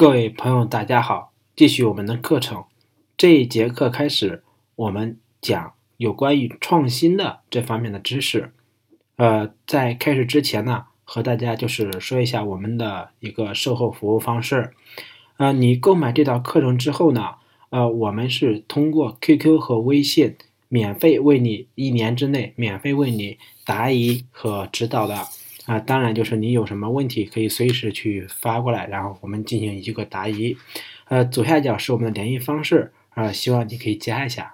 各位朋友，大家好，继续我们的课程。这一节课开始，我们讲有关于创新的这方面的知识。呃，在开始之前呢，和大家就是说一下我们的一个售后服务方式。呃，你购买这套课程之后呢，呃，我们是通过 QQ 和微信免费为你一年之内免费为你答疑和指导的。啊，当然就是你有什么问题可以随时去发过来，然后我们进行一个答疑。呃，左下角是我们的联系方式啊，希望你可以加一下。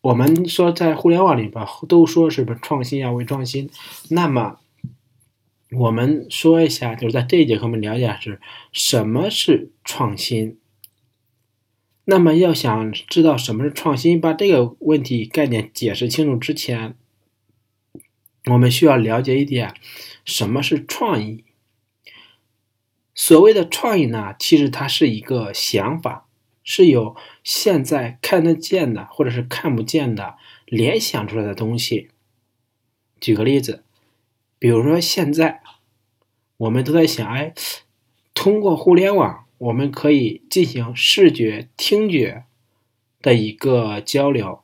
我们说在互联网里边都说什么创新要为创新，那么我们说一下，就是在这一节课我们了解是什么是创新。那么要想知道什么是创新，把这个问题概念解释清楚之前。我们需要了解一点，什么是创意？所谓的创意呢，其实它是一个想法，是由现在看得见的或者是看不见的联想出来的东西。举个例子，比如说现在我们都在想，哎，通过互联网，我们可以进行视觉、听觉的一个交流，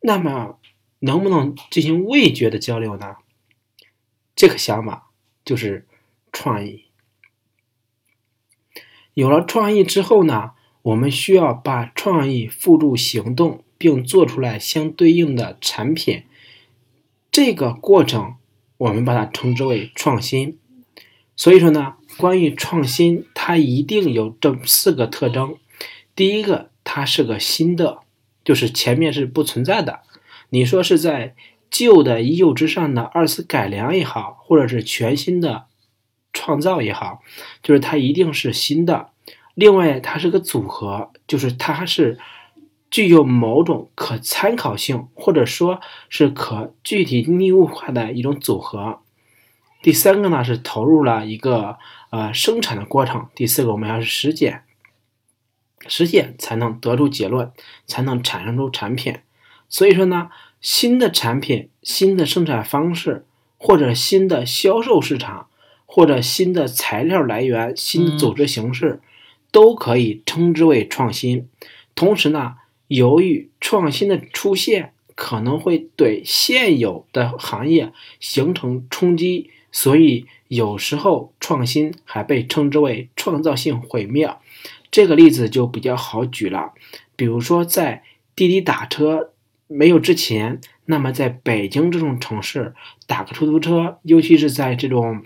那么。能不能进行味觉的交流呢？这个想法就是创意。有了创意之后呢，我们需要把创意付诸行动，并做出来相对应的产品。这个过程我们把它称之为创新。所以说呢，关于创新，它一定有这四个特征。第一个，它是个新的，就是前面是不存在的。你说是在旧的已有之上的二次改良也好，或者是全新的创造也好，就是它一定是新的。另外，它是个组合，就是它是具有某种可参考性，或者说是可具体拟物化的一种组合。第三个呢是投入了一个呃生产的过程。第四个，我们要是实践，实践才能得出结论，才能产生出产品。所以说呢，新的产品、新的生产方式，或者新的销售市场，或者新的材料来源、新的组织形式，都可以称之为创新。同时呢，由于创新的出现可能会对现有的行业形成冲击，所以有时候创新还被称之为创造性毁灭。这个例子就比较好举了，比如说在滴滴打车。没有之前，那么在北京这种城市打个出租车，尤其是在这种，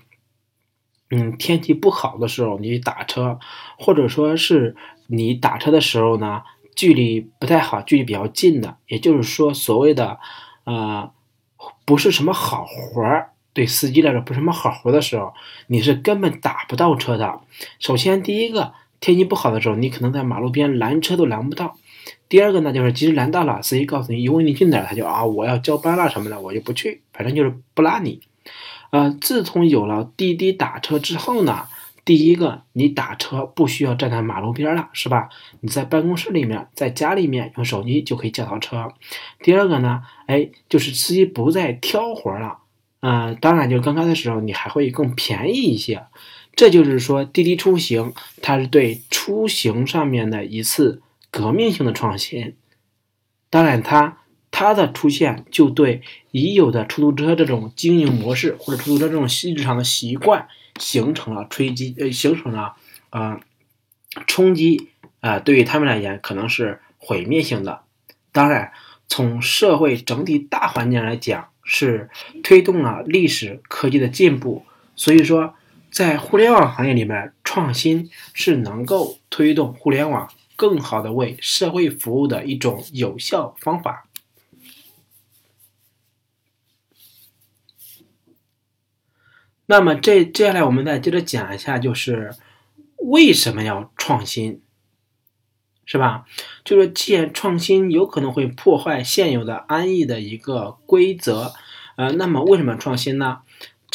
嗯，天气不好的时候，你打车，或者说是你打车的时候呢，距离不太好，距离比较近的，也就是说，所谓的，呃，不是什么好活儿，对司机来说不是什么好活的时候，你是根本打不到车的。首先，第一个，天气不好的时候，你可能在马路边拦车都拦不到。第二个呢，就是即使拦到了，司机告诉你，因为你去哪儿，他就啊，我要交班了什么的，我就不去，反正就是不拉你。呃，自从有了滴滴打车之后呢，第一个，你打车不需要站在马路边了，是吧？你在办公室里面，在家里面用手机就可以叫到车。第二个呢，哎，就是司机不再挑活了，嗯，当然就刚开始的时候，你还会更便宜一些。这就是说，滴滴出行它是对出行上面的一次。革命性的创新，当然，它它的出现就对已有的出租车这种经营模式或者出租车这种日常的习惯形成了吹击，呃，形成了啊冲击啊，对于他们来言可能是毁灭性的。当然，从社会整体大环境来讲，是推动了历史科技的进步。所以说，在互联网行业里面，创新是能够推动互联网。更好的为社会服务的一种有效方法。那么，这接下来我们再接着讲一下，就是为什么要创新，是吧？就是既然创新有可能会破坏现有的安逸的一个规则，呃，那么为什么创新呢？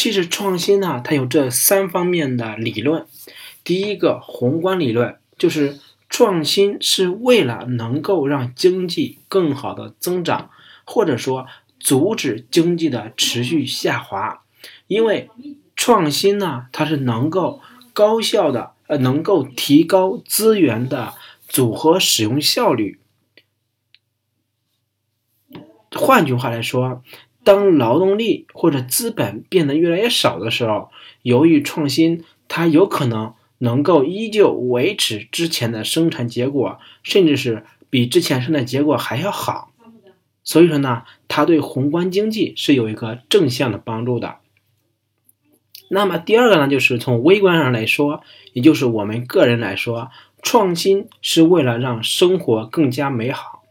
其实创新呢，它有这三方面的理论。第一个宏观理论就是。创新是为了能够让经济更好的增长，或者说阻止经济的持续下滑。因为创新呢，它是能够高效的呃能够提高资源的组合使用效率。换句话来说，当劳动力或者资本变得越来越少的时候，由于创新，它有可能能够依旧维持之前的生产结果，甚至是比之前生产结果还要好。所以说呢，它对宏观经济是有一个正向的帮助的。那么第二个呢，就是从微观上来说，也就是我们个人来说，创新是为了让生活更加美好。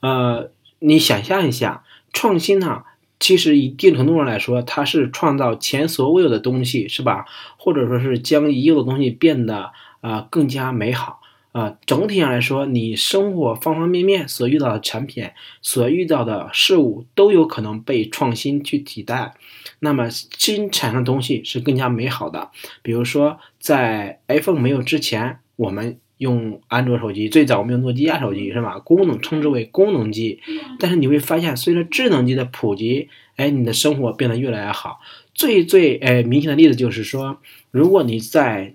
呃，你想象一下，创新呢，其实一定程度上来说，它是创造前所未有的东西，是吧？或者说是将已有的东西变得啊更加美好。啊，整体上来说，你生活方方面面所遇到的产品、所遇到的事物都有可能被创新去替代。那么新产生的东西是更加美好的。比如说，在 iPhone 没有之前，我们用安卓手机，最早我们用诺基亚手机是吧？功能称之为功能机。但是你会发现，随着智能机的普及，哎，你的生活变得越来越好。最最哎明显的例子就是说，如果你在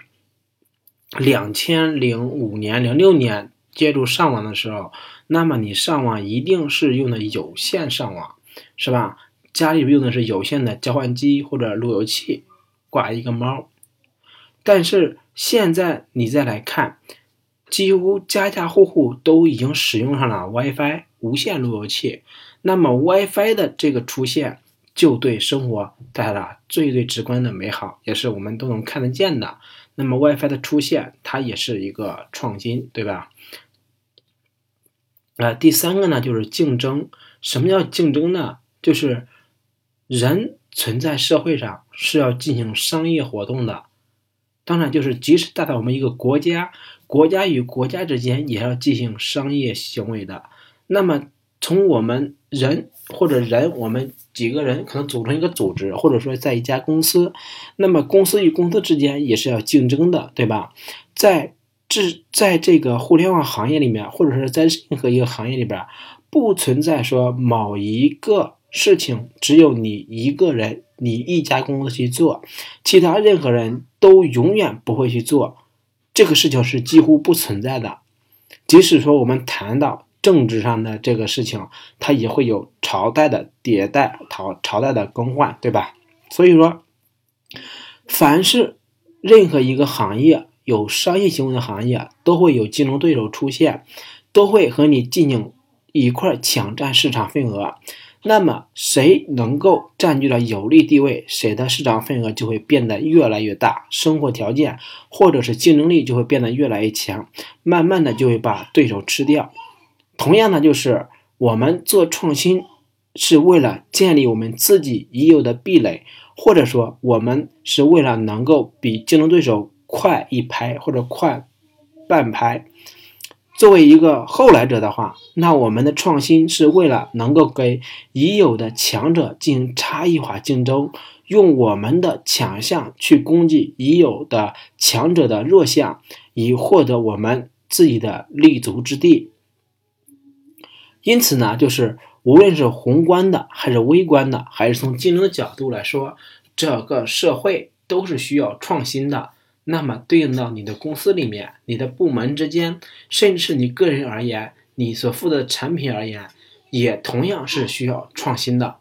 两千零五年、零六年接触上网的时候，那么你上网一定是用的有线上网，是吧？家里用的是有线的交换机或者路由器，挂一个猫。但是现在你再来看，几乎家家户户都已经使用上了 WiFi 无线路由器。那么 WiFi 的这个出现，就对生活带来了最最直观的美好，也是我们都能看得见的。那么 WiFi 的出现，它也是一个创新，对吧？呃，第三个呢，就是竞争。什么叫竞争呢？就是人存在社会上是要进行商业活动的。当然，就是即使大到我们一个国家，国家与国家之间也要进行商业行为的。那么，从我们人或者人，我们。几个人可能组成一个组织，或者说在一家公司，那么公司与公司之间也是要竞争的，对吧？在这在这个互联网行业里面，或者是在任何一个行业里边，不存在说某一个事情只有你一个人，你一家公司去做，其他任何人都永远不会去做，这个事情是几乎不存在的。即使说我们谈到。政治上的这个事情，它也会有朝代的迭代，朝朝代的更换，对吧？所以说，凡是任何一个行业有商业行为的行业，都会有竞争对手出现，都会和你进行一块抢占市场份额。那么，谁能够占据了有利地位，谁的市场份额就会变得越来越大，生活条件或者是竞争力就会变得越来越强，慢慢的就会把对手吃掉。同样的，就是我们做创新是为了建立我们自己已有的壁垒，或者说我们是为了能够比竞争对手快一拍或者快半拍。作为一个后来者的话，那我们的创新是为了能够给已有的强者进行差异化竞争，用我们的强项去攻击已有的强者的弱项，以获得我们自己的立足之地。因此呢，就是无论是宏观的，还是微观的，还是从竞争的角度来说，这个社会都是需要创新的。那么，对应到你的公司里面，你的部门之间，甚至是你个人而言，你所负责的产品而言，也同样是需要创新的。